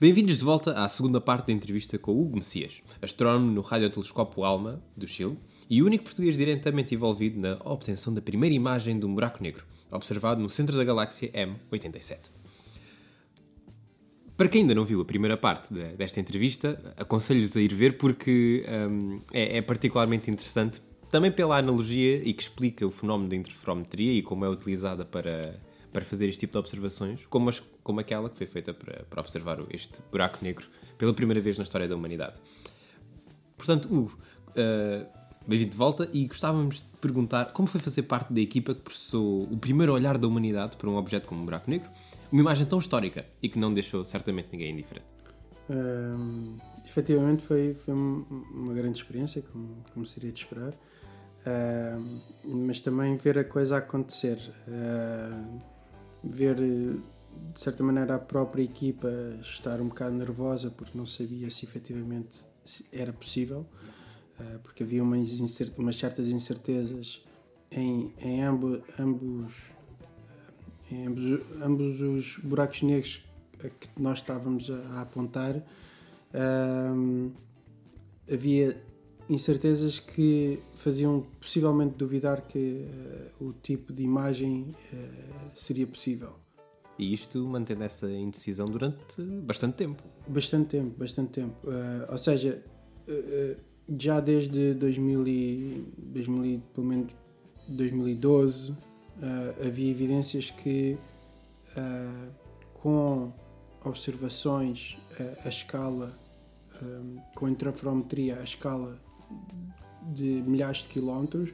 Bem-vindos de volta à segunda parte da entrevista com Hugo Messias, astrónomo no radiotelescópio ALMA, do Chile, e único português diretamente envolvido na obtenção da primeira imagem de um buraco negro, observado no centro da galáxia M87. Para quem ainda não viu a primeira parte de, desta entrevista, aconselho-vos a ir ver porque hum, é, é particularmente interessante, também pela analogia e que explica o fenómeno da interferometria e como é utilizada para, para fazer este tipo de observações, como, as, como aquela que foi feita para, para observar este buraco negro pela primeira vez na história da humanidade. Portanto, Hugo, uh, bem-vindo de volta e gostávamos de perguntar como foi fazer parte da equipa que processou o primeiro olhar da humanidade para um objeto como um buraco negro, uma imagem tão histórica e que não deixou certamente ninguém indiferente. Um, efetivamente foi, foi uma grande experiência, como, como seria de esperar, uh, mas também ver a coisa acontecer, ver de certa maneira a própria equipa estar um bocado nervosa porque não sabia se efetivamente era possível, uh, porque havia umas, umas certas incertezas em, em ambos, ambos em ambos, ambos os buracos negros que nós estávamos a, a apontar, um, havia incertezas que faziam possivelmente duvidar que uh, o tipo de imagem uh, seria possível. E isto mantendo essa indecisão durante bastante tempo. Bastante tempo, bastante tempo. Uh, ou seja, já desde 2000 e, 2000, pelo menos 2012 uh, havia evidências que com observações a escala, um, com interferometria a escala de milhares de quilómetros,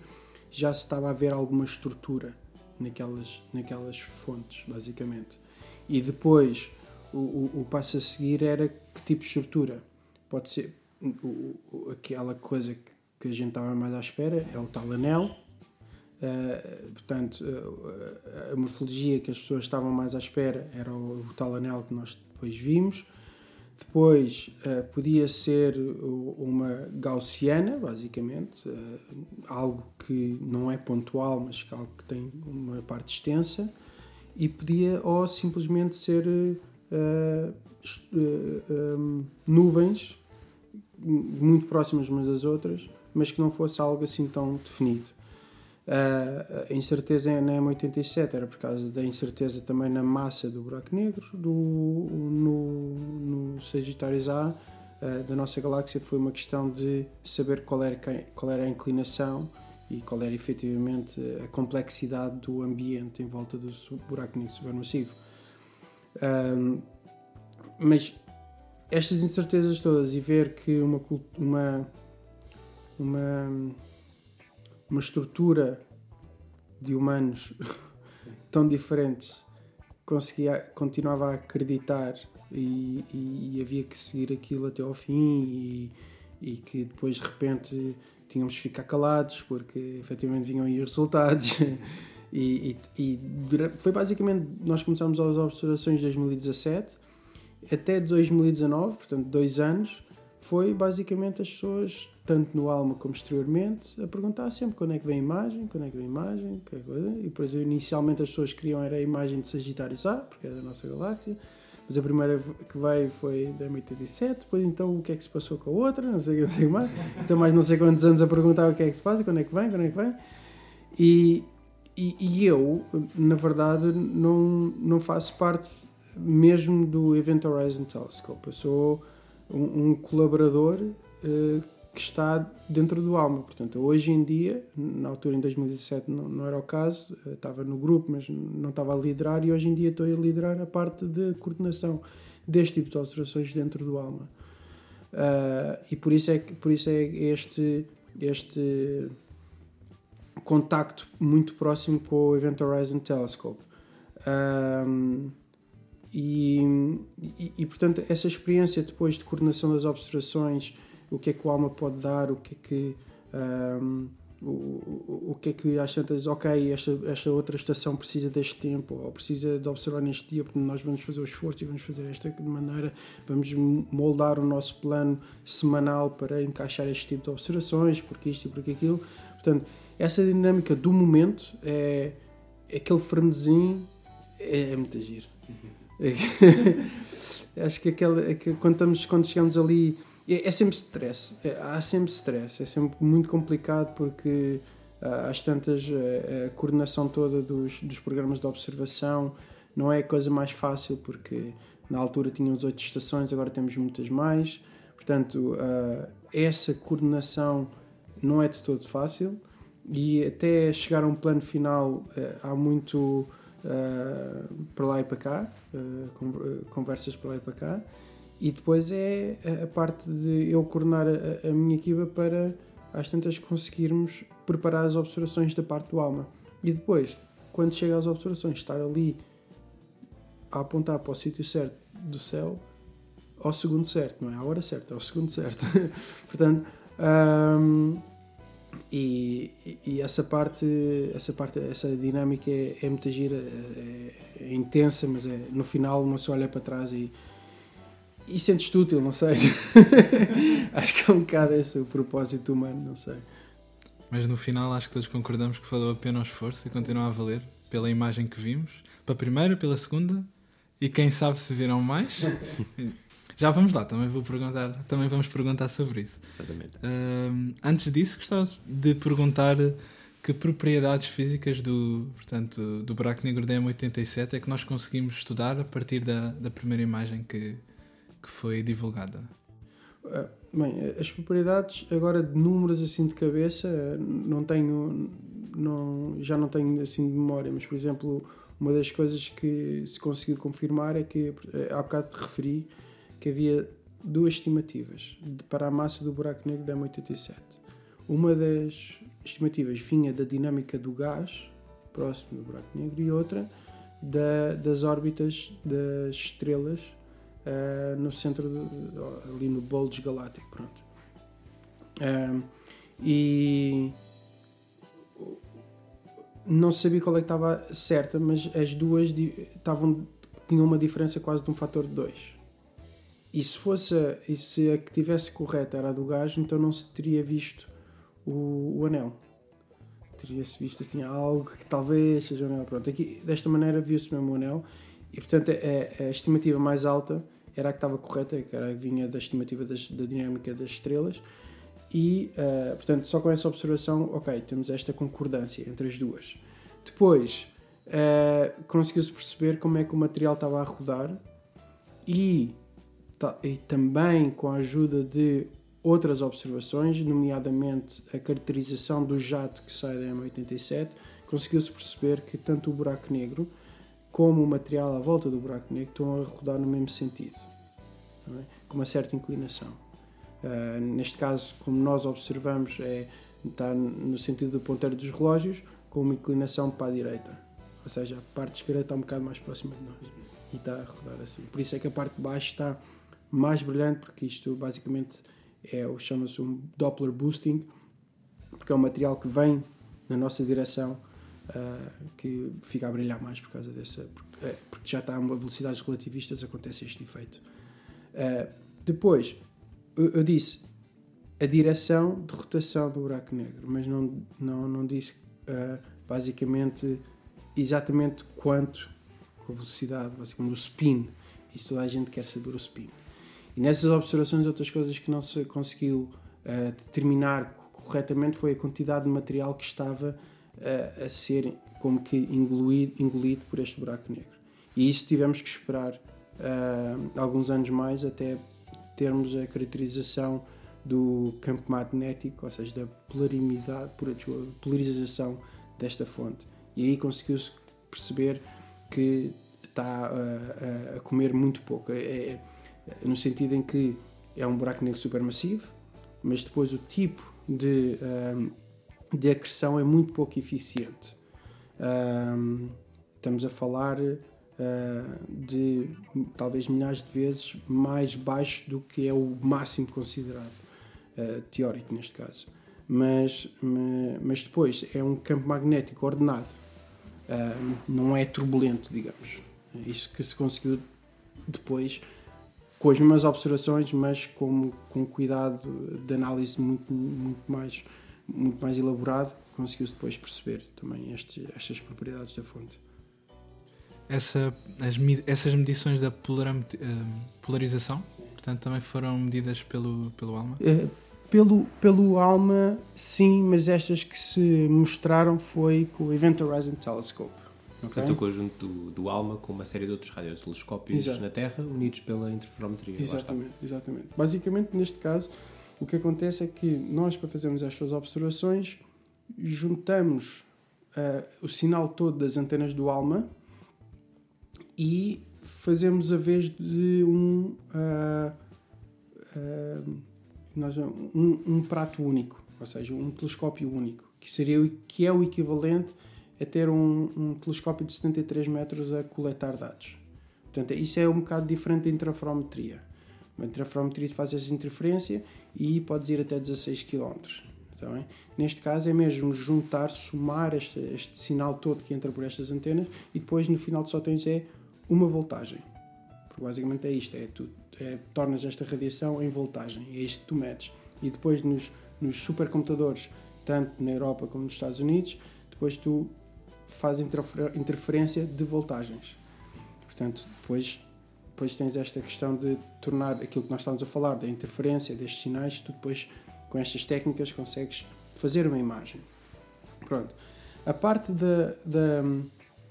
já se estava a ver alguma estrutura naquelas, naquelas fontes, basicamente. E depois o, o, o passo a seguir era que tipo de estrutura? Pode ser o, aquela coisa que a gente estava mais à espera, é o tal anel, Uh, portanto, uh, a morfologia que as pessoas estavam mais à espera era o, o tal anel que nós depois vimos. Depois uh, podia ser uma gaussiana, basicamente, algo que não é pontual, mas algo que tem uma parte extensa, e podia ou simplesmente ser um, nuvens muito próximas umas das outras, mas que não fosse algo assim tão definido. Uh, a incerteza na M87 era por causa da incerteza também na massa do buraco negro, do, no, no Sagitários A uh, da nossa galáxia foi uma questão de saber qual era, qual era a inclinação e qual era efetivamente a complexidade do ambiente em volta do buraco negro supermassivo. Um, mas estas incertezas todas e ver que uma, uma, uma uma estrutura de humanos tão diferentes conseguia continuava a acreditar e, e, e, havia que seguir aquilo até ao fim e, e, que depois de repente tínhamos de ficar calados porque efetivamente vinham aí os resultados. E, foi basicamente nós começámos as observações de 2017 até 2019 portanto dois anos foi basicamente as pessoas tanto no Alma como exteriormente, a perguntar sempre quando é que vem a imagem, quando é que vem a imagem, que coisa. e depois inicialmente as pessoas queriam era a imagem de Sagitário A, porque é da nossa galáxia, mas a primeira que veio foi da M87, depois então o que é que se passou com a outra, não sei, não sei mais, então mais não sei quantos anos a perguntar o que é que se passa, quando é que vem, quando é que vem, e, e, e eu, na verdade, não, não faço parte mesmo do Event Horizon Telescope, eu sou um, um colaborador uh, que está dentro do Alma. Portanto, hoje em dia, na altura em 2017 não, não era o caso, eh, estava no grupo, mas não estava a liderar e hoje em dia estou a liderar a parte de coordenação deste tipo de alterações dentro do Alma. Uh, e por isso é que por isso é este este contacto muito próximo com o Event Horizon Telescope. Um, e, e, e, portanto, essa experiência depois de coordenação das observações, o que é que o Alma pode dar, o que é que. Um, o, o que é que às tantas, ok, esta, esta outra estação precisa deste tempo, ou precisa de observar neste dia, porque nós vamos fazer o esforço e vamos fazer esta maneira, vamos moldar o nosso plano semanal para encaixar este tipo de observações, porque isto e porque aquilo. Portanto, essa dinâmica do momento é, é aquele frenesim, é, é muito giro. Uhum. acho que, aquele, que quando, estamos, quando chegamos ali é, é sempre stress. É, há sempre stress. É sempre muito complicado porque uh, às tantas a, a coordenação toda dos, dos programas de observação não é a coisa mais fácil porque na altura tínhamos oito estações, agora temos muitas mais. Portanto, uh, essa coordenação não é de todo fácil e até chegar a um plano final uh, há muito uh, para lá e para cá, conversas para lá e para cá. E depois é a parte de eu coordenar a, a minha equipa para às tantas conseguirmos preparar as observações da parte do alma. E depois, quando chega às observações, estar ali a apontar para o sítio certo do céu ao segundo certo, não é à hora certa, é ao segundo certo. Portanto, um, e, e, essa parte, essa parte, essa dinâmica é, é gira, é, é, intensa, mas é, no final uma só olha para trás e, e sentes-te útil, não sei. acho que é um bocado esse o propósito humano, não sei. Mas no final acho que todos concordamos que valeu a pena o esforço e continua a valer pela imagem que vimos, para a primeira, pela segunda e quem sabe se viram mais. Já vamos lá, também vou perguntar, também vamos perguntar sobre isso. Exatamente. Uh, antes disso, gostava de perguntar que propriedades físicas do, portanto, do buraco negro da M87 é que nós conseguimos estudar a partir da, da primeira imagem que, que foi divulgada? Uh, bem, as propriedades, agora de números assim de cabeça, não tenho, não, já não tenho assim de memória, mas por exemplo, uma das coisas que se conseguiu confirmar é que, eh, há bocado te referi, que havia duas estimativas para a massa do buraco negro da M87. Uma das estimativas vinha da dinâmica do gás próximo do buraco negro e outra da, das órbitas das estrelas uh, no centro, do, ali no bulge galáctico. Pronto. Uh, e não sabia qual é que estava certa, mas as duas estavam, tinham uma diferença quase de um fator de 2. E se fosse e se a que tivesse correta era a do gás, então não se teria visto o, o anel. Teria-se visto assim algo que talvez seja o anel. Pronto, aqui desta maneira viu-se mesmo o anel e portanto a, a, estimativa mais alta era a que estava correta, que era, vinha da estimativa das, da dinâmica das estrelas e, uh, portanto, só com essa observação, ok, temos esta concordância entre as duas. Depois, uh, conseguiu-se perceber como é que o material estava a rodar e, e também com a ajuda de outras observações, nomeadamente a caracterização do jato que sai da M87, conseguiu-se perceber que tanto o buraco negro como o material à volta do buraco negro estão a rodar no mesmo sentido, é? com uma certa inclinação. Uh, neste caso, como nós observamos, é, está no sentido do ponteiro dos relógios, com uma inclinação para a direita. Ou seja, a parte esquerda está um bocado mais próxima de nós e está a rodar assim. Por isso é que a parte de baixo está mais brilhante, porque isto basicamente é chama-se um Doppler boosting, porque é um material que vem na nossa direção uh, que fica a brilhar mais por causa dessa. Porque, é, porque já está a velocidades relativistas, acontece este efeito. Uh, depois, eu, eu, disse a direção de rotação do buraco negro, mas não, não, não disse uh, basicamente exatamente quanto, a velocidade, basicamente o spin. Isso toda a gente quer saber o spin. E nessas observações, outras coisas que não se conseguiu uh, determinar corretamente foi a quantidade de material que estava uh, a ser como que engolido, engolido por este buraco negro. E isso tivemos que esperar uh, alguns anos mais até termos a caracterização do campo magnético, ou seja, da polaridade, polarização desta fonte. E aí conseguiu-se perceber que está a, a, comer muito pouco, é, é, no sentido em que é um buraco negro supermassivo, mas depois o tipo de, um, de acreção é muito pouco eficiente. Um, estamos a falar uh, de talvez milhares de vezes mais baixo do que é o máximo considerado, uh, teórico neste caso. Mas, mas depois é um campo magnético ordenado, não é turbulento, digamos. Isso que se conseguiu depois com as mesmas observações, mas com, com cuidado de análise muito, muito, mais, muito mais elaborado, conseguiu-se depois perceber também estes, estas propriedades da fonte. essa, as, essas medições da eh, polarização, portanto, também foram medidas pelo, pelo ALMA. Eh, pelo, pelo ALMA, sim, mas estas que se mostraram foi com o Event Horizon Telescope. ok? Portanto, o conjunto do, do ALMA com uma série de outros radiotelescópios Exato. na Terra unidos pela interferometria. Exatamente, exatamente. Basicamente, neste caso, o que acontece é que nós, para fazermos estas observações, juntamos ah, o sinal todo das antenas do ALMA e fazemos a vez de um, ah, ah, nós- um, um prato único, ou seja, um telescópio único, que, seria, que é o equivalente a ter um, um telescópio de 73 metros a coletar dados. Portanto, isso é um bocado diferente da interferometria. Uma interferometria faz essa interferência e podes ir até 16 km. Está bem? Neste caso é mesmo juntar, somar este, este sinal todo que entra por estas antenas e depois no final só tens é uma voltagem. Porque basicamente é isto, é tu é, tornas esta radiação em voltagem, é isto que tu medes. E depois nos, nos supercomputadores, tanto na Europa como nos Estados Unidos, depois tu fazes interfer- interferência de voltagens. Portanto, depois, depois tens esta questão de tornar aquilo que nós estamos a falar, da interferência, destes sinais, tu depois, com estas técnicas, consegues fazer uma imagem. Pronto. A parte da, da,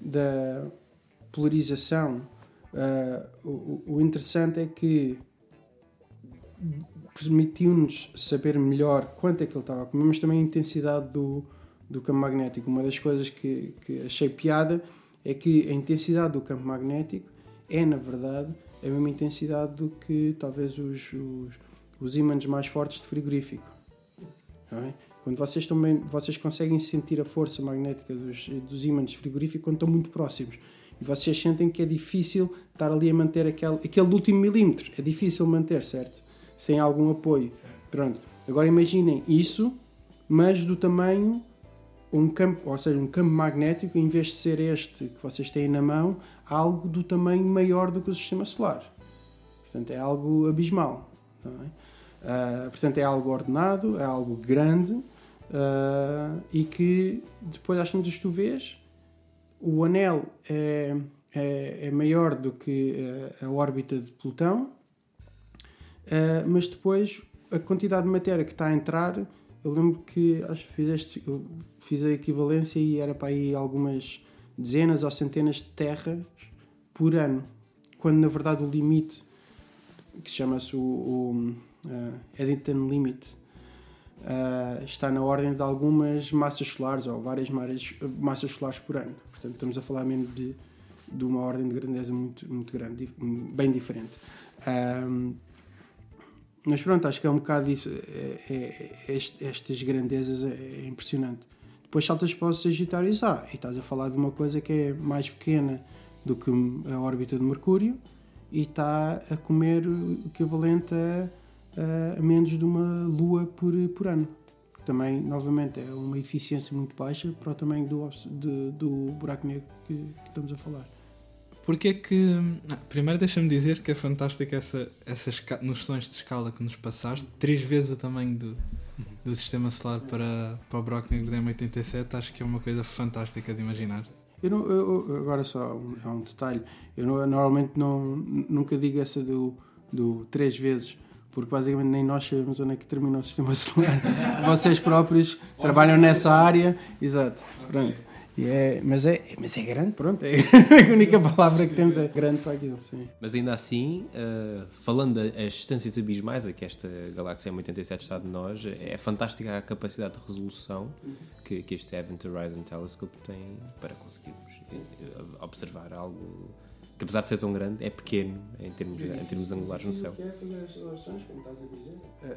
da polarização, ah, o, o interessante é que permitiu-nos saber melhor quanto é que ele estava a comer, mas também a intensidade do, do campo magnético. Uma das coisas que, que achei piada é que a intensidade do campo magnético é, na verdade, a mesma intensidade do que talvez os, os, os ímãs mais fortes de frigorífico. é? Quando vocês, bem, vocês conseguem sentir a força magnética dos, dos ímãs de frigorífico quando estão muito próximos. E vocês sentem que é difícil estar ali a manter aquele, aquele último milímetro. É difícil manter, certo? Sem algum apoio. Pronto. Agora imaginem isso, mas do tamanho um campo, ou seja, um campo magnético, em vez de ser este que vocês têm na mão, algo do tamanho maior do que o sistema solar. Portanto, é algo abismal. é? Ah, portanto, é algo ordenado, é algo grande ah, e que depois, às tantas, tu vês, o anel é, é, é maior do que ah, a órbita de Plutão, ah, mas depois a quantidade de matéria que está a entrar eu lembro que acho fizeste, fiz a equivalência e era para aí algumas dezenas ou centenas de terras por ano, quando na verdade o limite, que se chama-se o, o uh, Eddington Limit, uh, está na ordem de algumas massas solares ou várias massas, solares por ano. Portanto, estamos a falar mesmo de, de uma ordem de grandeza muito, muito grande, bem diferente. Um, mas pronto, acho que é um bocado isso. É, é- é- estas grandezas é, é impressionante. Depois saltas para os Sagitários A e estás a falar de uma coisa que é mais pequena do que a órbita de Mercúrio e está a comer o equivalente a, a- a menos de uma lua por, por ano. Também, novamente, é uma eficiência muito baixa para o tamanho do, de- do buraco negro que, que estamos a falar. Porque que. primeiro deixa-me dizer que é fantástico essa, essas noções de escala que nos passaste. Três vezes o tamanho do, do sistema solar para, para o Brock Negro da M87. Acho que é uma coisa fantástica de imaginar. Eu não- eu- eu- agora só um, é um detalhe. Eu não- normalmente não, nunca digo essa do, do três vezes, porque basicamente nem nós sabemos onde é que termina o sistema solar. Vocês próprios trabalham nessa área. Exato. Pronto. E é, mas, é, mas é grande, pronto. É a única palavra que temos é grande para aquilo. Sim. Mas ainda assim, uh, falando das distâncias abismais a que esta galáxia M87 está de nós, é fantástica a capacidade de resolução que, que este Event Horizon Telescope tem para conseguirmos eh, observar algo que, apesar de ser tão grande, é pequeno em termos, em termos angulares no céu.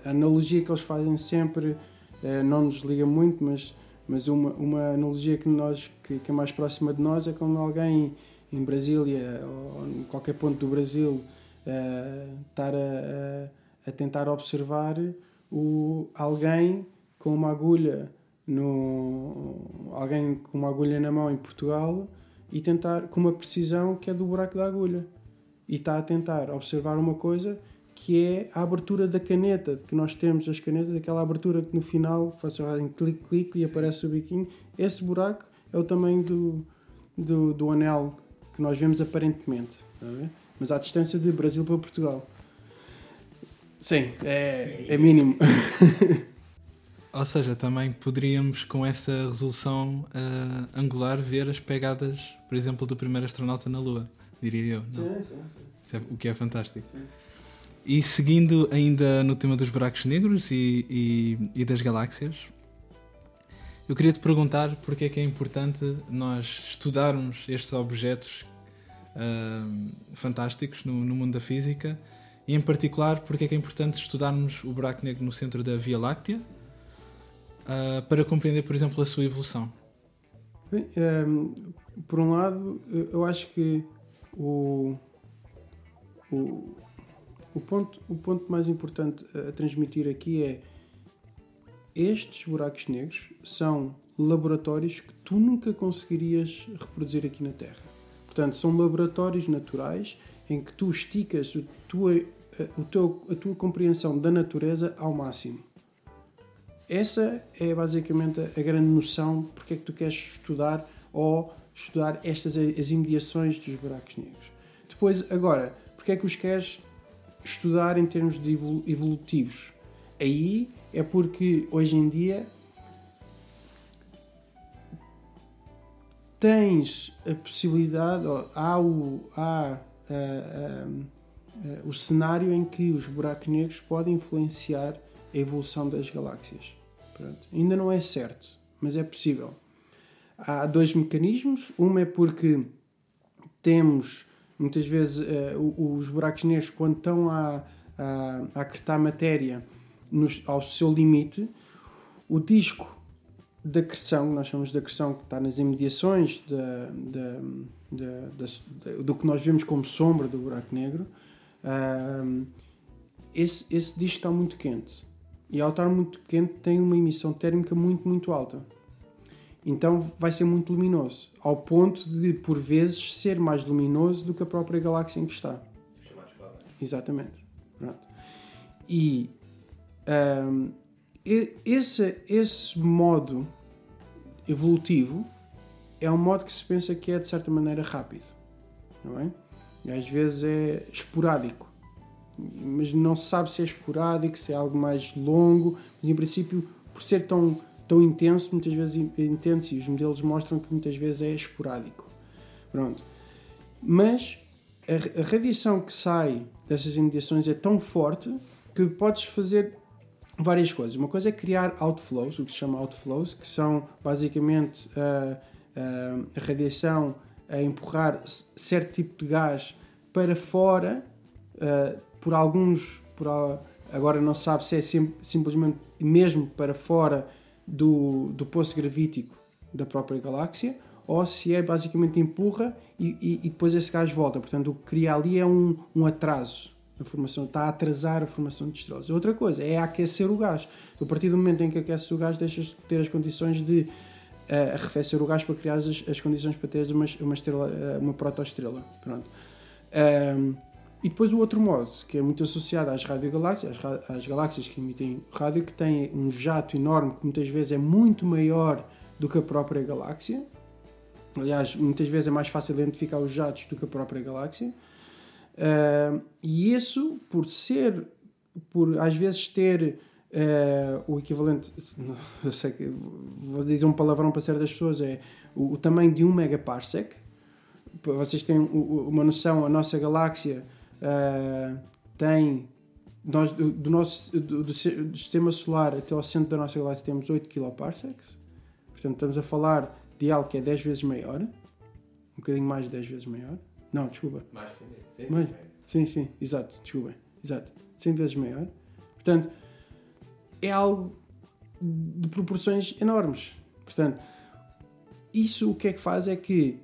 A analogia que eles fazem sempre eh, não nos liga muito, mas, mas uma, uma analogia que, nós, que, que é mais próxima de nós é quando alguém em Brasília ou em qualquer ponto do Brasil eh, estar a, a, a tentar observar o, alguém com uma agulha no alguém com uma agulha na mão em Portugal e tentar com uma precisão que é do buraco da agulha. E está a tentar observar uma coisa que é a abertura da caneta que nós temos as canetas aquela abertura que no final fazem clique clique e aparece o biquinho esse buraco é o tamanho do, do, do anel que nós vemos aparentemente. ver? Mas à distância de Brasil para Portugal. Sim, é, é mínimo. Ou seja, também poderíamos com essa resolução ah, angular ver as pegadas, por exemplo, do primeiro astronauta na Lua, diria eu. não? sim, sim. Isso é- o que é fantástico. Sim. E seguindo ainda no tema dos buracos negros e, e- e das galáxias, eu queria te perguntar porque é que é importante nós estudarmos estes objetos ah, fantásticos no, no mundo da física e, em particular, porque é que é importante estudarmos o buraco negro no centro da Via Láctea ah, para compreender, por exemplo, a sua evolução. Bem, ehm, por um lado, eu acho que o, o, o, ponto, o ponto mais importante a transmitir aqui é estes buracos negros são laboratórios que tu nunca conseguirias reproduzir aqui na Terra. Portanto, são laboratórios naturais em que tu esticas a tua, a, teu, a tua compreensão da natureza ao máximo. Essa é basicamente a grande noção porque é que tu queres estudar ou estudar estas as imediações dos buracos negros. Depois, agora, porque é que os queres estudar em termos de evolu- evolutivos? Aí é porque hoje em dia tens a possibilidade, há o, há, ah, ah, ah, o cenário em que os buracos negros podem influenciar a evolução das galáxias. Pronto. Ainda não é certo, mas é possível. Há dois mecanismos. Um é porque temos, muitas vezes, o- os buracos negros, quando estão a, a, a acretar matéria ao seu limite, o disco da acreção, nós chamamos de acreção, que está nas imediações do que nós vemos como sombra do buraco negro, ah, esse, esse disco está muito quente. E ao estar muito quente tem uma emissão térmica muito, muito alta. Então vai ser muito luminoso, ao ponto de, por vezes, ser mais luminoso do que a própria galáxia em que está. Exatamente. Pronto. E e- esse, esse modo evolutivo é um modo que se pensa que é, de certa maneira, rápido. Não é? E às vezes é esporádico. Mas não se sabe se é esporádico, se é algo mais longo. Mas, em princípio, por ser tão, tão intenso, muitas vezes in- intenso, e os modelos mostram que muitas vezes é esporádico. Pronto. Mas a, a radiação que sai dessas imediações é tão forte que podes fazer várias coisas. Uma coisa é criar outflows, o que se chama outflows, que são basicamente ah, ah, a radiação a empurrar certo tipo de gás para fora ah, por alguns. Por, agora não se sabe se é sim- simplesmente mesmo para fora do, do poço gravítico da própria galáxia ou se é basicamente empurra e, e- e depois esse gás volta. Portanto, o que cria ali é um, um atraso. A formação está a atrasar a formação de estrelas. Outra coisa é aquecer o gás. A partir do momento em que aqueces o gás, deixas de ter as condições de eh, arrefecer o gás para criar as, as condições para teres uma, uma, estrela, eh, uma protoestrela. Pronto. E depois o outro modo, que é muito associado às radiogaláxias, às, ra- às galáxias que emitem rádio, que têm um jato enorme que muitas vezes é muito maior do que a própria galáxia. Aliás, muitas vezes é mais fácil identificar os jatos do que a própria galáxia. Ah, e isso, por ser, por às vezes ter ah, o equivalente, eu sei que vou dizer um palavrão para certas pessoas, é o, o tamanho de um megaparsec. Vocês têm uma noção, a nossa galáxia ah, tem, nós, do, do nosso do, do si- do sistema solar até ao centro da nossa galáxia temos 8 kiloparsecs. Portanto, estamos a falar de algo que é 10 vezes maior, um bocadinho mais de 10 vezes maior. Não, desculpa. Mais sim, sim. Mais? Sim, sim, exato, desculpem. Exato. 100 vezes maior. Portanto, é algo de proporções enormes. Portanto, isso o que é que faz é que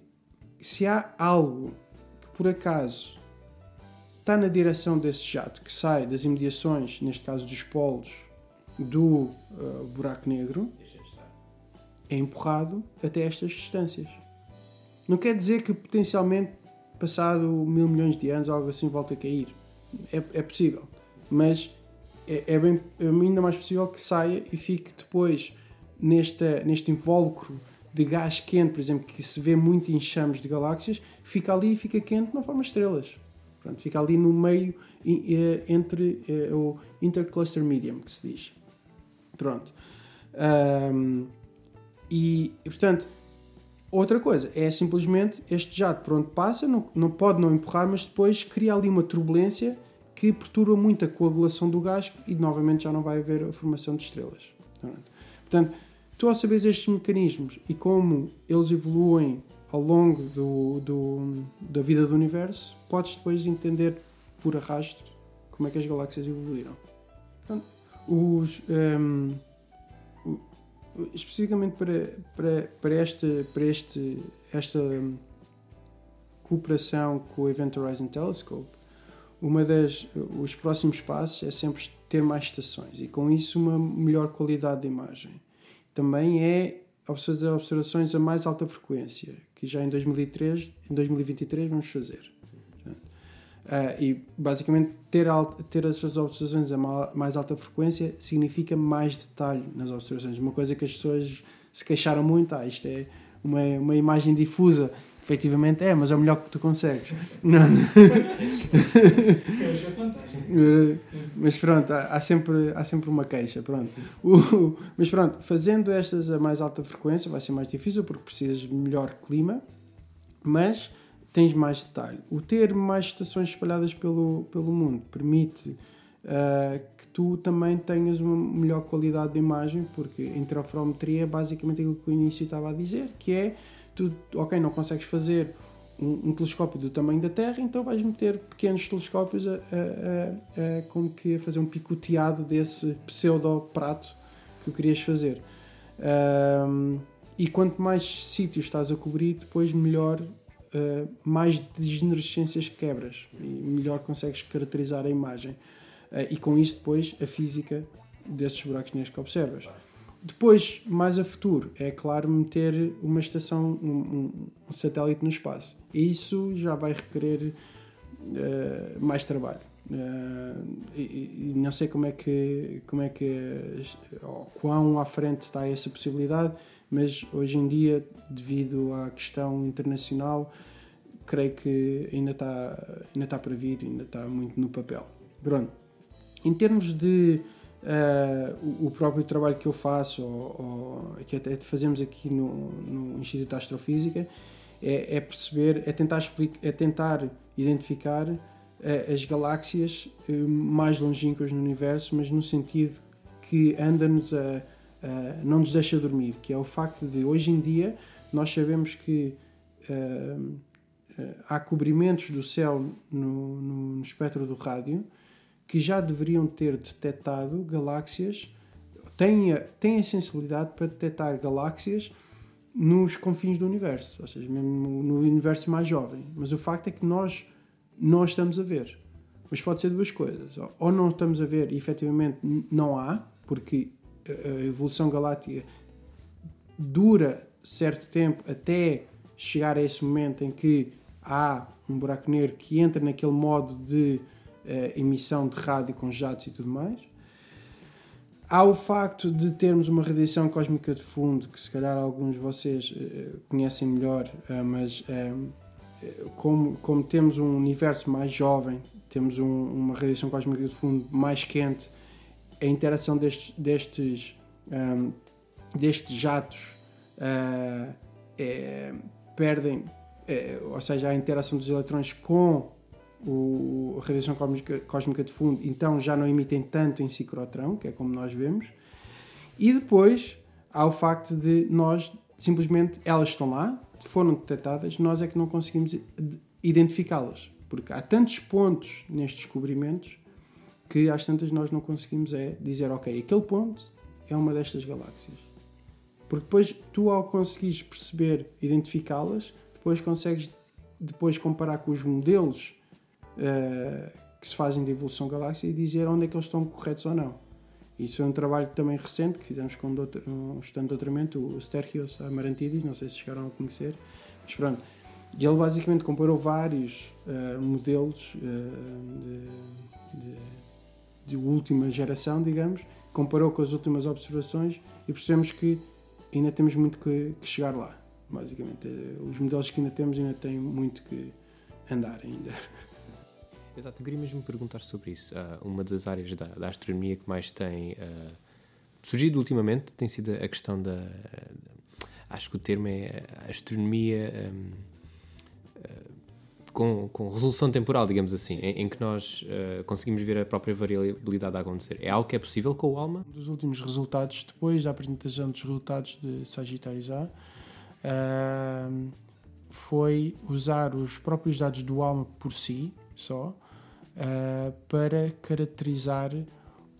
se há algo que por acaso está na direção desse jato que sai das imediações, neste caso dos polos, do uh, buraco negro, é empurrado até estas distâncias. Não quer dizer que potencialmente, passado mil milhões de anos, algo assim volta a cair. É, é possível. Mas é, é bem, é ainda mais possível que saia e fique depois nesta, neste invólucro de gás quente, por exemplo, que se vê muito em chames de galáxias, fica ali e fica quente, não forma estrelas. Pronto, fica ali no meio eh, entre eh, o intercluster medium, que se diz. Pronto. Um, e, portanto, outra coisa é simplesmente este jato por onde passa, não, não pode não empurrar, mas depois cria ali uma turbulência que perturba muito a coagulação do gás e novamente já não vai haver a formação de estrelas. Portanto, tu ao saberes estes mecanismos e como eles evoluem ao longo do, do, da vida do universo, podes depois entender por arrasto como é que as galáxias evoluíram. Portanto, os, um, especificamente para, para, para, este, para este, esta cooperação com o Event Horizon Telescope, uma das, os próximos passos é sempre ter mais estações e com isso uma melhor qualidade de imagem. Também é fazer observações a mais alta frequência, que já em 2003, em 2023 vamos fazer. Uh, e basicamente ter, ter as observações a mais alta frequência significa mais detalhe nas observações. Uma coisa que as pessoas se queixaram muito, ah, isto é uma, uma imagem difusa. Efetivamente é, mas é o melhor que tu consegues. Não. mas pronto, há, há, sempre, há sempre uma queixa. Pronto. O, mas pronto, fazendo estas a mais alta frequência vai ser mais difícil porque precisas de melhor clima, mas tens mais detalhe. O ter mais estações espalhadas pelo, pelo mundo permite uh, que tu também tenhas uma melhor qualidade de imagem, porque interferometria é basicamente aquilo que o início estava a dizer, que é, tu, ok, não consegues fazer um, um, telescópio do tamanho da Terra, então vais meter pequenos telescópios a, a, a, a como que a fazer um picoteado desse pseudo-prato que tu querias fazer. Um, e quanto mais sítios estás a cobrir, depois melhor uh, mais degenerescências quebras e melhor consegues caracterizar a imagem. Uh, e com isso, depois, a física desses buracos negros que observas. Depois, mais a futuro, é claro meter uma estação, um, um satélite no espaço. E isso já vai requerer uh, mais trabalho. Uh, e, e, não sei como é que, como é que ou quão à frente está essa possibilidade, mas hoje em dia, devido à questão internacional, creio que ainda está, ainda está para vir, ainda está muito no papel. Pronto. Em termos de uh, o próprio trabalho que eu faço, ou, ou, que até fazemos aqui no, no Instituto de Astrofísica, é, é, perceber, é tentar, explicar, é tentar identificar uh, as galáxias uh, mais longínquas no universo, mas no sentido que anda-nos a uh, não nos deixa dormir, que é o facto de hoje em dia nós sabemos que há cobrimentos do céu no, no, no, espectro do rádio que já deveriam ter detectado galáxias, têm a, sensibilidade para detectar galáxias nos confins do universo, ou seja, mesmo no universo mais jovem. Mas o facto é que nós não estamos a ver. Mas pode ser duas coisas. Ou não estamos a ver e efetivamente não há, porque a evolução galáctica dura certo tempo até chegar a esse momento em que há um buraco negro que entra naquele modo de emissão de rádio com jatos e tudo mais. Há o facto de termos uma radiação cósmica de fundo, que se calhar alguns de vocês uh, conhecem melhor, uh, mas como, como temos um universo mais jovem, temos um, uma radiação cósmica de fundo mais quente, a interação destes, destes, um, destes jatos uh, é, perdem, é, ou seja, a interação dos eletrões com o, a radiação cósmica, cósmica de fundo, então já não emitem tanto em ciclotrão, que é como nós vemos. E depois há o facto de nós simplesmente elas estão lá, foram detectadas, nós é que não conseguimos identificá-las, porque há tantos pontos nestes descobrimentos que às tantas nós não conseguimos é dizer, ok, aquele ponto é uma destas galáxias. Porque depois tu ao conseguires perceber, identificá-las, depois consegues depois comparar com os modelos uh, que se fazem de evolução galáxia e dizer onde é que eles estão corretos ou não. Isso é um trabalho também recente que fizemos com um estudante de doutoramento, o Stergios Amarantidis, não sei se chegaram a conhecer, mas pronto. E ele basicamente comparou vários uh, modelos uh, de, de de última geração, digamos, comparou com as últimas observações e percebemos que ainda temos muito que, que chegar lá, basicamente. Os modelos que ainda temos ainda têm muito que andar ainda. Exato, eu queria mesmo perguntar sobre isso. Uh, uma das áreas da, da, astronomia que mais tem uh, surgido ultimamente tem sido a questão da. Uh, acho que o termo é astronomia um, com, com, resolução temporal, digamos assim, em, em que nós conseguimos ver a própria variabilidade a acontecer. É algo que é possível com o ALMA? Um dos últimos resultados, depois da apresentação dos resultados de Sagitários A, foi usar os próprios dados do ALMA por si, só, uh, para caracterizar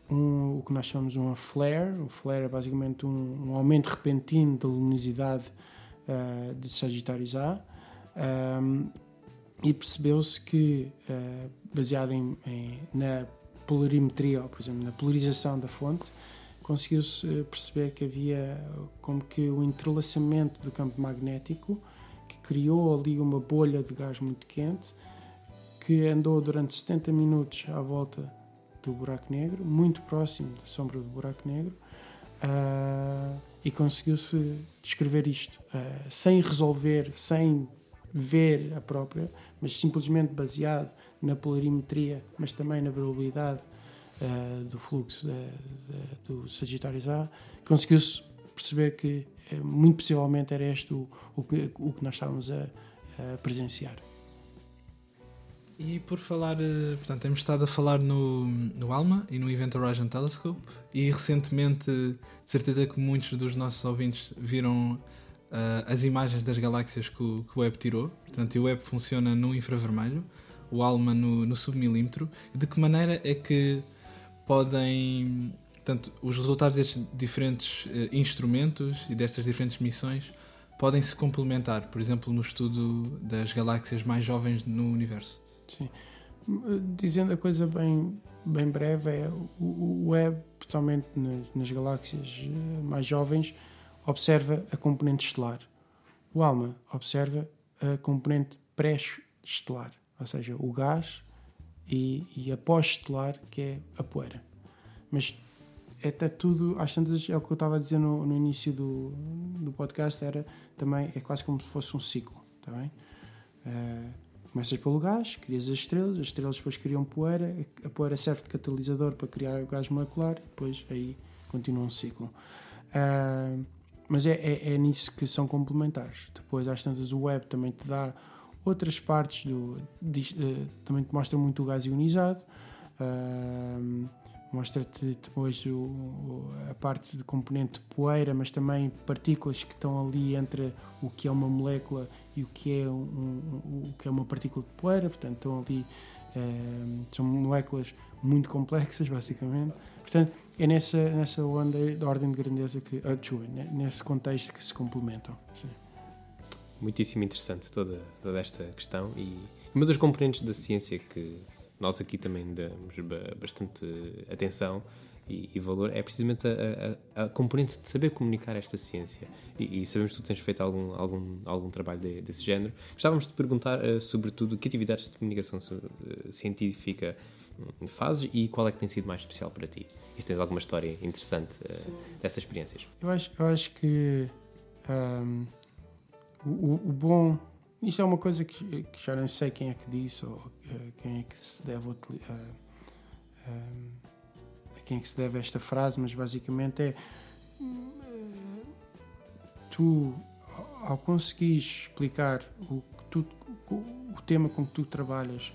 um, o que nós chamamos uma flare. O flare é basicamente um, um aumento repentino da luminosidade uh, de Sagitários A. Um, e percebeu-se que, uh, baseado em, em, na polarimetria, ou por exemplo, na polarização da fonte, conseguiu-se perceber que havia como que o entrelaçamento do campo magnético que criou ali uma bolha de gás muito quente que andou durante 70 minutos à volta do buraco negro, muito próximo da sombra do buraco negro, uh, e conseguiu-se descrever isto uh, sem resolver, sem ver a própria, mas simplesmente baseado na polarimetria, mas também na probabilidade uh, do fluxo do Sagitário A, conseguiu-se perceber que muito possivelmente era este o, o, que, o que nós estávamos a, a presenciar. E por falar, eh, portanto, temos estado a falar no, no ALMA e no Event Horizon Telescope e recentemente, de certeza que muitos dos nossos ouvintes viram uh, as imagens das galáxias que o, que o Webb tirou. Portanto, o Webb funciona no infravermelho, o ALMA no, no submilímetro. De que maneira é que podem, portanto, os resultados destes diferentes uh, instrumentos e destas diferentes missões podem se complementar, por exemplo, no estudo das galáxias mais jovens no universo? Sim. Dizendo a coisa bem, bem breve, é o, o web, especialmente nas, nas, galáxias eh, mais jovens, observa a componente estelar. O ALMA observa a componente pré-estelar, ou seja, o gás e, e a pós-estelar, que é a poeira. Mas é até tudo, às tantas, é o que eu estava a dizer no, no início do, do podcast, era também, é quase como se fosse um ciclo, está bem? Uh, Começas pelo gás, crias as estrelas, as estrelas depois criam poeira, a poeira serve de catalisador para criar o gás molecular e depois aí continua um ciclo. Uh, mas é, é, é, nisso que são complementares. Depois, às tantas, o web também te dá outras partes, do, de, uh, também te mostra muito o gás ionizado. Uh, Mostra-te depois o, a parte de componente poeira, mas também partículas que estão ali entre o que é uma molécula e o que é, um, um, o que é uma partícula de poeira. Portanto, estão ali, é, são moléculas muito complexas, basicamente. Portanto, é nessa, nessa onda de ordem de grandeza que, ah, nesse contexto que se complementam. Sim. Muitíssimo interessante toda, toda esta questão e uma das componentes da ciência que nós aqui também damos bastante atenção e, e valor é precisamente a, a, a, componente de saber comunicar esta ciência. E, e, sabemos que tu tens feito algum, algum, algum trabalho de, desse género. Gostávamos de perguntar, uh, sobretudo, que atividades de comunicação uh, científica um, fazes e qual é que tem sido mais especial para ti? E se tens alguma história interessante uh, dessas experiências? Eu acho, eu acho que um, o, o bom isto é uma coisa que, que, já não sei quem é que disse ou uh, quem é que se deve uh, quem que se deve esta frase, mas basicamente é tu ao conseguires explicar o, tu, o tema com que tu trabalhas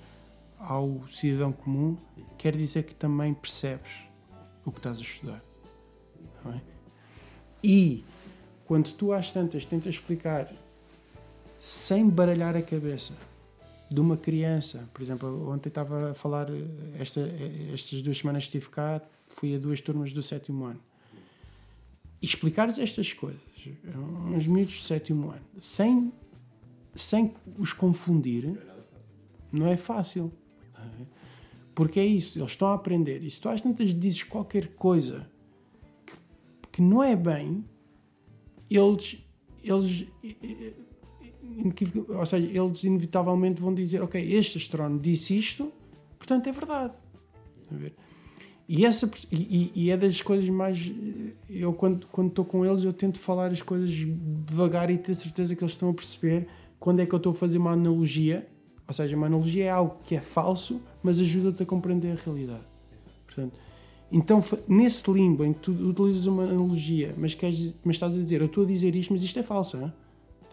ao cidadão comum, quer dizer que também percebes o que estás a estudar. É? E quando tu às tantas tentas explicar sem baralhar a cabeça de uma criança. Por exemplo, ontem estava a falar, esta, estas duas semanas estive cá, fui a duas turmas do sétimo ano. E explicares estas coisas, uns miúdos do sétimo ano, sem, sem os confundir, não é fácil. Porque é isso, eles estão a aprender. E se tu às tantas dizes qualquer coisa que, que não é bem, eles, eles ou seja, eles inevitavelmente vão dizer, ok, este astrónomo disse isto, portanto é verdade. E, essa, e, e é das coisas mais. Eu, quando estou com eles, eu tento falar as coisas devagar e ter certeza que eles estão a perceber quando é que eu estou a fazer uma analogia. Ou seja, uma analogia é algo que é falso, mas ajuda-te a compreender a realidade. Portanto, então, nesse limbo em que tu utilizas uma analogia, mas, queres, mas estás a dizer, eu estou a dizer isto, mas isto é falso, não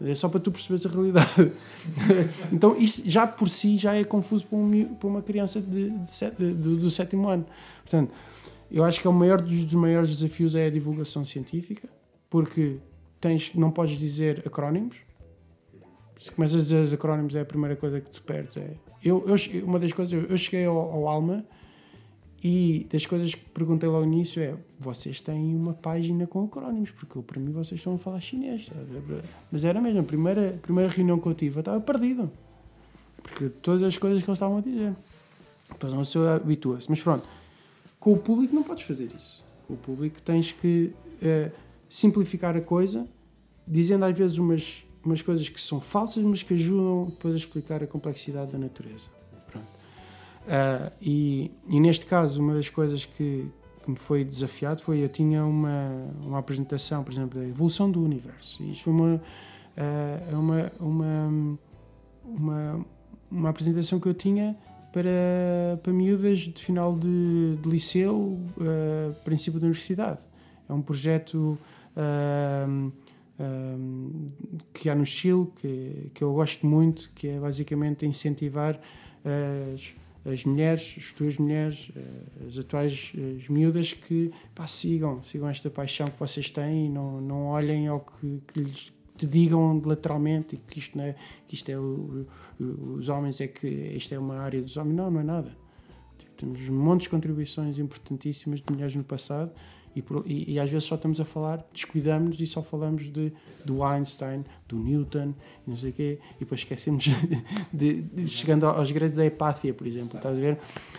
é? Só para tu perceberes a realidade. então, isso já por si já é confuso para, um, para uma criança de, de, de, do, do sétimo ano. Portanto, eu acho que é o maior dos, dos maiores desafios é a divulgação científica, porque tens, não podes dizer acrónimos. Se começas a dizer acrónimos, é a primeira coisa que te perdes. É. Eu, eu, uma das coisas, eu cheguei ao, ao Alma e das coisas que perguntei logo início é: vocês têm uma página com acrónimos? Porque para mim vocês estão a falar chinês. Mas era mesmo, a primeira, a primeira reunião que eu tive eu estava perdido. Porque todas as coisas que eles estavam a dizer. Depois uma pessoa habitua-se. Mas pronto, com o público não podes fazer isso. Com o público tens que uh, simplificar a coisa, dizendo às vezes umas, umas coisas que são falsas, mas que ajudam depois a explicar a complexidade da natureza. Uh, e, e, neste caso, uma das coisas que, que, me foi desafiado foi eu tinha uma, uma apresentação, por exemplo, da evolução do universo. E isto foi uma, uh, uma, uma, uma, uma, apresentação que eu tinha para, para miúdas de final de, de liceu, uh, princípio da universidade. É um projeto que há no Chile, que, que eu gosto muito, que é basicamente incentivar as mulheres, as tuas mulheres, eh, as atuais as miúdas que pá, sigam, sigam esta paixão que vocês têm e não, não olhem ao que, que lhes te digam lateralmente que isto, não é, que isto é o, os homens, é que isto é uma área dos homens. Não, não é nada. Temos montes de contribuições importantíssimas de mulheres no passado e, por, e, e, às vezes só estamos a falar, descuidamos e só falamos de, do Einstein, do Newton, não sei o quê, e depois esquecemos de, de, chegando aos grandes da Hepátia, por exemplo, estás a ver?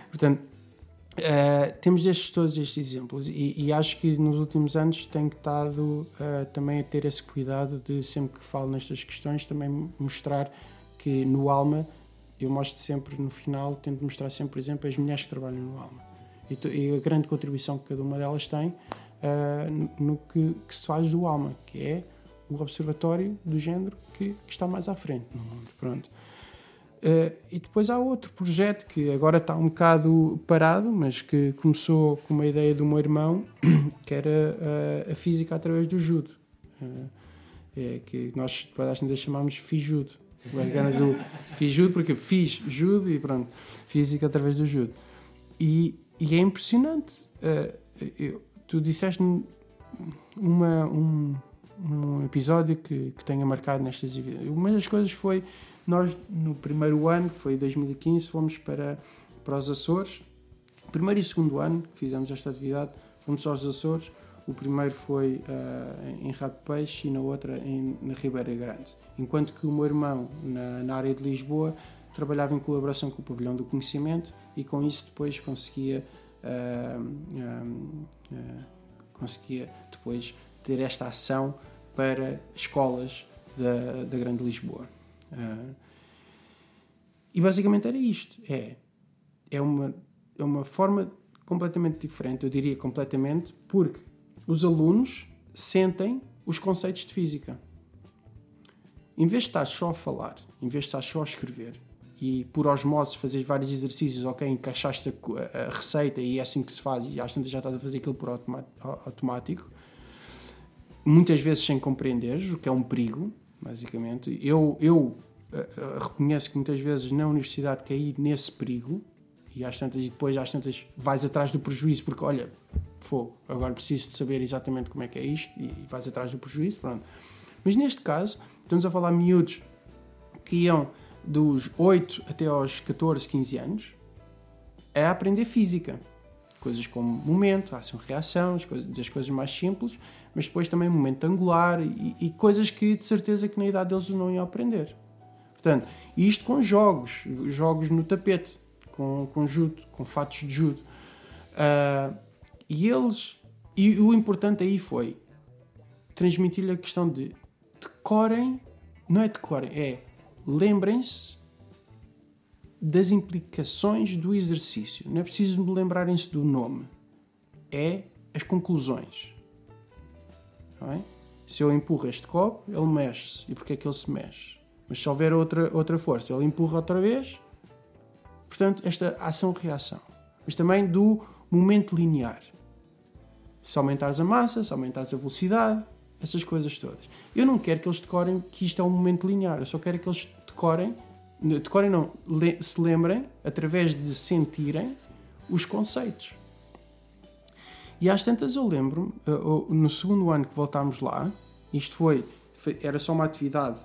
Portanto, uh, temos estes, todos estes exemplos e, e, acho que nos últimos anos tenho estado uh, também a ter esse cuidado de sempre que falo nestas questões também mostrar que no Alma eu mostro sempre no final, tento mostrar sempre, por exemplo, as mulheres que trabalham no Alma e, e a grande contribuição que cada uma delas tem uh, no que, que, se faz do Alma, que é o observatório do género que, que está mais à frente no mundo. Pronto. Uh, e depois há outro projeto que agora está um bocado parado, mas que começou com uma ideia do meu irmão, que era uh, a física através do judo. Uh, é, que nós depois ainda chamamos fijudo. do fiz judo porque fiz judo e pronto, física através do judo. E e é impressionante. Uh, eu, tu disseste-me uma, um, um episódio que, que tenha marcado nestas Uma das coisas foi, nós no primeiro ano, que foi 2015, fomos para, para os Açores. Primeiro e segundo ano que fizemos esta atividade, fomos aos Açores. O primeiro foi uh, em Rabo Peixe e na outra em, na Ribeira Grande. Enquanto que o meu irmão, na, na área de Lisboa, trabalhava em colaboração com o Pavilhão do Conhecimento e com isso depois conseguia uh, uh, conseguia depois ter esta ação para escolas da, da Grande Lisboa. e basicamente era isto. É, é, uma, é uma forma completamente diferente, eu diria completamente, porque os alunos sentem os conceitos de física. Em vez de estar só a falar, em vez de estar só a escrever, e por osmose fazer vários exercícios, ok, encaixaste a, a, receita e é assim que se faz e às tantas já estás a fazer aquilo por automático, muitas vezes sem compreenderes, o que é um perigo, basicamente. Eu, eu uh, uh, reconheço que muitas vezes na universidade caí nesse perigo e às tantas, e depois às tantas vais atrás do prejuízo, porque olha, fogo, agora preciso de saber exatamente como é que é isto e, e vais atrás do prejuízo, pronto. Mas neste caso, estamos a falar miúdos que iam dos 8 até aos 14, 15 anos é aprender física. Coisas como momento, ação-reação, das coisas mais simples, mas depois também momento angular e, e, coisas que de certeza que na idade deles não iam aprender. Portanto, isto com jogos, jogos no tapete, com, com judo, com fatos de judo. Uh, e eles, e o importante aí foi transmitir-lhe a questão de decorem, não é decorem, é lembrem-se das implicações do exercício. Não é preciso lembrarem-se do nome. é as conclusões. Bem? Se eu empurro este copo, ele mexe-se. E porquê é que ele se mexe? Mas se houver outra, outra força, ele empurra outra vez. Portanto, esta ação-reação. Mas também do momento linear. Se aumentares a massa, se aumentares a velocidade, essas coisas todas. Eu não quero que eles decorem que isto é um momento linear. Eu só quero que eles decorem, decorem não, se lembrem, através de sentirem, os conceitos. E às tantas eu lembro-me, eh, no segundo ano que voltámos lá, isto foi, era só uma atividade,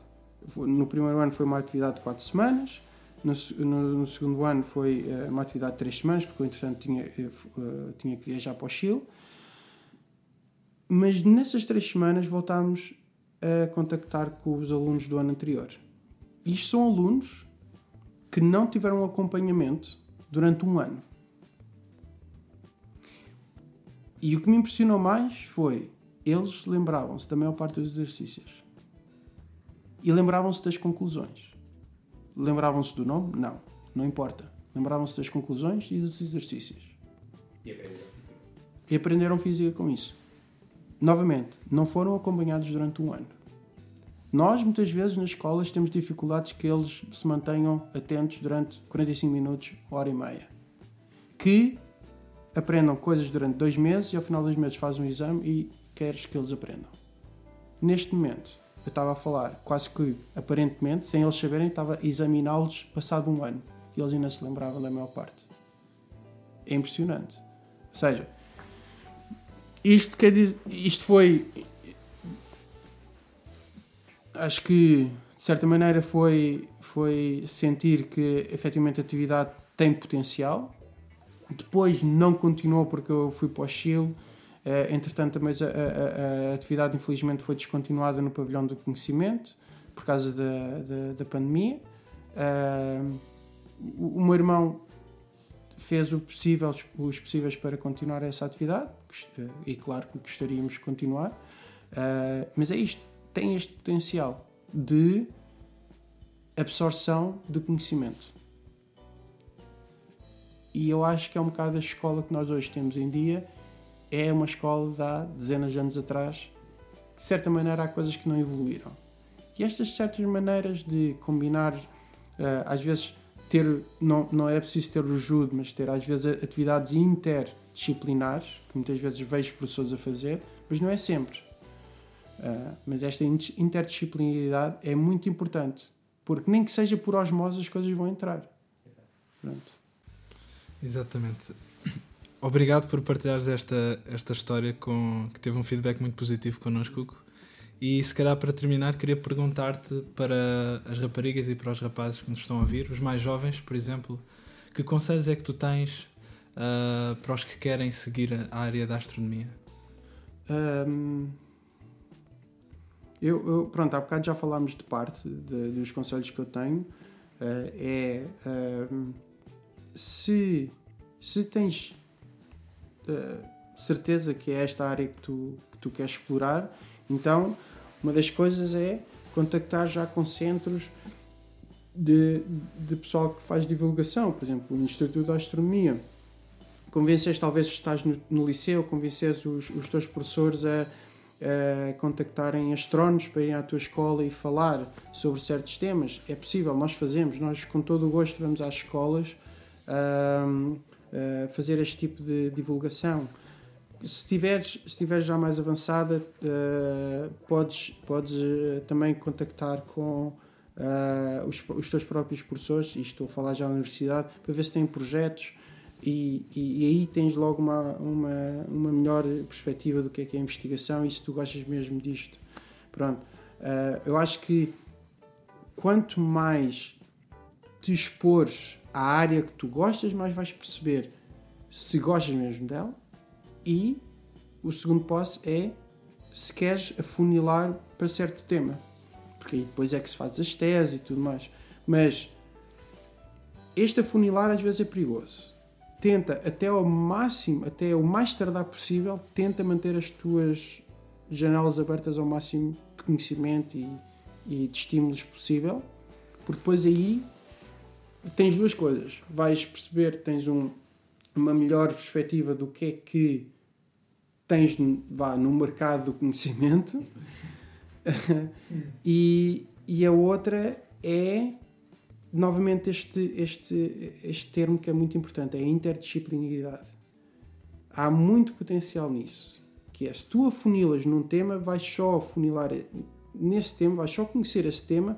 no primeiro ano foi uma atividade de 4 semanas, no, no, no, segundo ano foi uh, uma atividade de 3 semanas, porque eu entretanto tinha, uh, tinha que viajar para o Chile. Mas nessas 3 semanas voltámos a contactar com os alunos do ano anterior. Isto são alunos que não tiveram acompanhamento durante um ano. E o que me impressionou mais foi eles lembravam-se da maior parte dos exercícios e lembravam-se das conclusões. Lembravam-se do nome? Não, não importa. Lembravam-se das conclusões e dos exercícios. E aprenderam física. E aprenderam física com isso. Novamente, não foram acompanhados durante um ano. Nós, muitas vezes, nas escolas, temos dificuldades que eles se mantenham atentos durante 45 minutos, hora e meia. Que aprendam coisas durante dois meses e ao final dos meses fazem um exame e queres que eles aprendam. Neste momento, eu estava a falar quase que, aparentemente, sem eles saberem, estava a examiná-los passado um ano e eles ainda se lembravam da maior parte. É impressionante. Ou seja, isto quer dizer, isto foi. Acho que, de certa maneira, foi, foi sentir que efetivamente a atividade tem potencial depois não continuou porque eu fui para o Chile. Uh, entretanto, mas a, a, a, atividade infelizmente foi descontinuada no pavilhão do conhecimento por causa da, da, da pandemia. Uh, o, o, meu irmão fez o possível, os possíveis para continuar essa atividade uh, e claro que gostaríamos de continuar. Uh, mas é isto, tem este potencial de absorção de conhecimento. E eu acho que é um bocado a escola que nós hoje temos em dia, é uma escola de há dezenas de anos atrás. De certa maneira, há coisas que não evoluíram. E estas certas maneiras de combinar, uh, às vezes, ter, não, não é preciso ter o judo, mas ter às vezes atividades interdisciplinares, que muitas vezes vejo professores a fazer, mas não é sempre. Uh, mas esta interdisciplinaridade é muito importante, porque nem que seja por osmose as coisas vão entrar. Pronto. Exatamente. Obrigado por partilhares esta, esta história com, que teve um feedback muito positivo connosco, Hugo. E se calhar para terminar, queria perguntar-te para as raparigas e para os rapazes que nos estão a ouvir, os mais jovens, por exemplo, que conselhos é que tu tens uh, para os que querem seguir a área da astronomia? Um, eu, eu, pronto, há bocado já falámos de parte de, dos conselhos que eu tenho. Uh, é. Um, se, se tens uh, certeza que é esta área que tu, que tu queres explorar, então uma das coisas é contactar já com centros de, de pessoal que faz divulgação, por exemplo, o Instituto da Astronomia. Convences, talvez estás no, no liceu, convences os, os teus professores a, a contactarem astrónomos para irem à tua escola e falar sobre certos temas. É possível, nós fazemos, nós com todo o gosto vamos às escolas uh, fazer este tipo de divulgação. Se tiveres, se tiveres já mais avançada, uh, podes, podes uh, também contactar com os, os teus próprios professores, e estou a falar já na universidade, para ver se têm projetos e, e, e, aí tens logo uma, uma, uma melhor perspectiva do que é que é a investigação e se tu gostas mesmo disto. Pronto, uh, eu acho que quanto mais te expores à área que tu gostas, mais vais perceber se gostas mesmo dela. E o segundo passo é se queres afunilar para certo tema. Porque aí depois é que se faz as teses e tudo mais. Mas este afunilar às vezes é perigoso. Tenta até ao máximo, até o mais tardar possível, tenta manter as tuas janelas abertas ao máximo de conhecimento e, e de estímulos possível, porque depois aí tens duas coisas. Vais perceber, tens um, uma melhor perspectiva do que é que tens vá, no mercado do conhecimento e, e a outra é novamente este, este, este termo que é muito importante, é a interdisciplinaridade. Há muito potencial nisso, que é se tu afunilas num tema, vais só afunilar nesse tema, vais só conhecer esse tema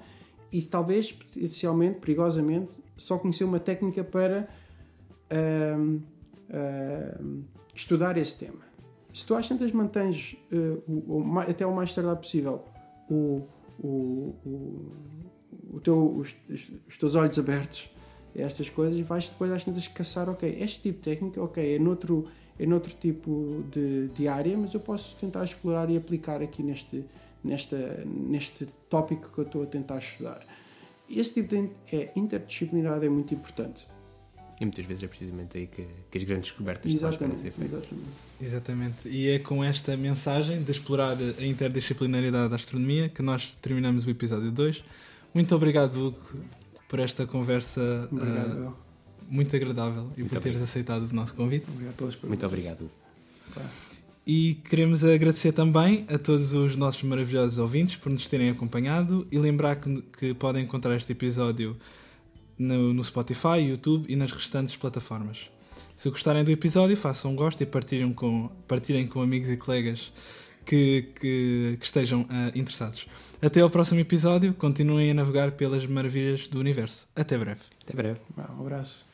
e talvez, potencialmente, perigosamente, só conhecer uma técnica para uh, uh, estudar esse tema. Se tu às tantas mantens uh, o, o, até o mais tardar possível o, o, o teu, os, os, teus olhos abertos a estas coisas, vais depois às tantas caçar, ok, este tipo de técnica, ok, é noutro, é noutro tipo de, de área, mas eu posso tentar explorar e aplicar aqui neste, nesta, neste tópico que eu estou a tentar estudar. Esse tipo de é, interdisciplinaridade é muito importante. E muitas vezes é precisamente aí que, que as grandes descobertas podem ser feitas. Exatamente. exatamente. E é com esta mensagem de explorar a interdisciplinaridade da astronomia que nós terminamos o episódio 2. Muito obrigado, Hugo, por esta conversa obrigado, uh, muito agradável e muito por teres aceitado o nosso convite. Obrigado muito obrigado, Hugo. E queremos agradecer também a todos os nossos maravilhosos ouvintes por nos terem acompanhado e lembrar que, que podem encontrar este episódio no, no, Spotify, YouTube e nas restantes plataformas. Se gostarem do episódio, façam um gosto e partilhem com, partilhem com amigos e colegas que, que, que estejam uh, interessados. Até ao próximo episódio, continuem a navegar pelas maravilhas do universo. Até breve. Até breve. Um abraço.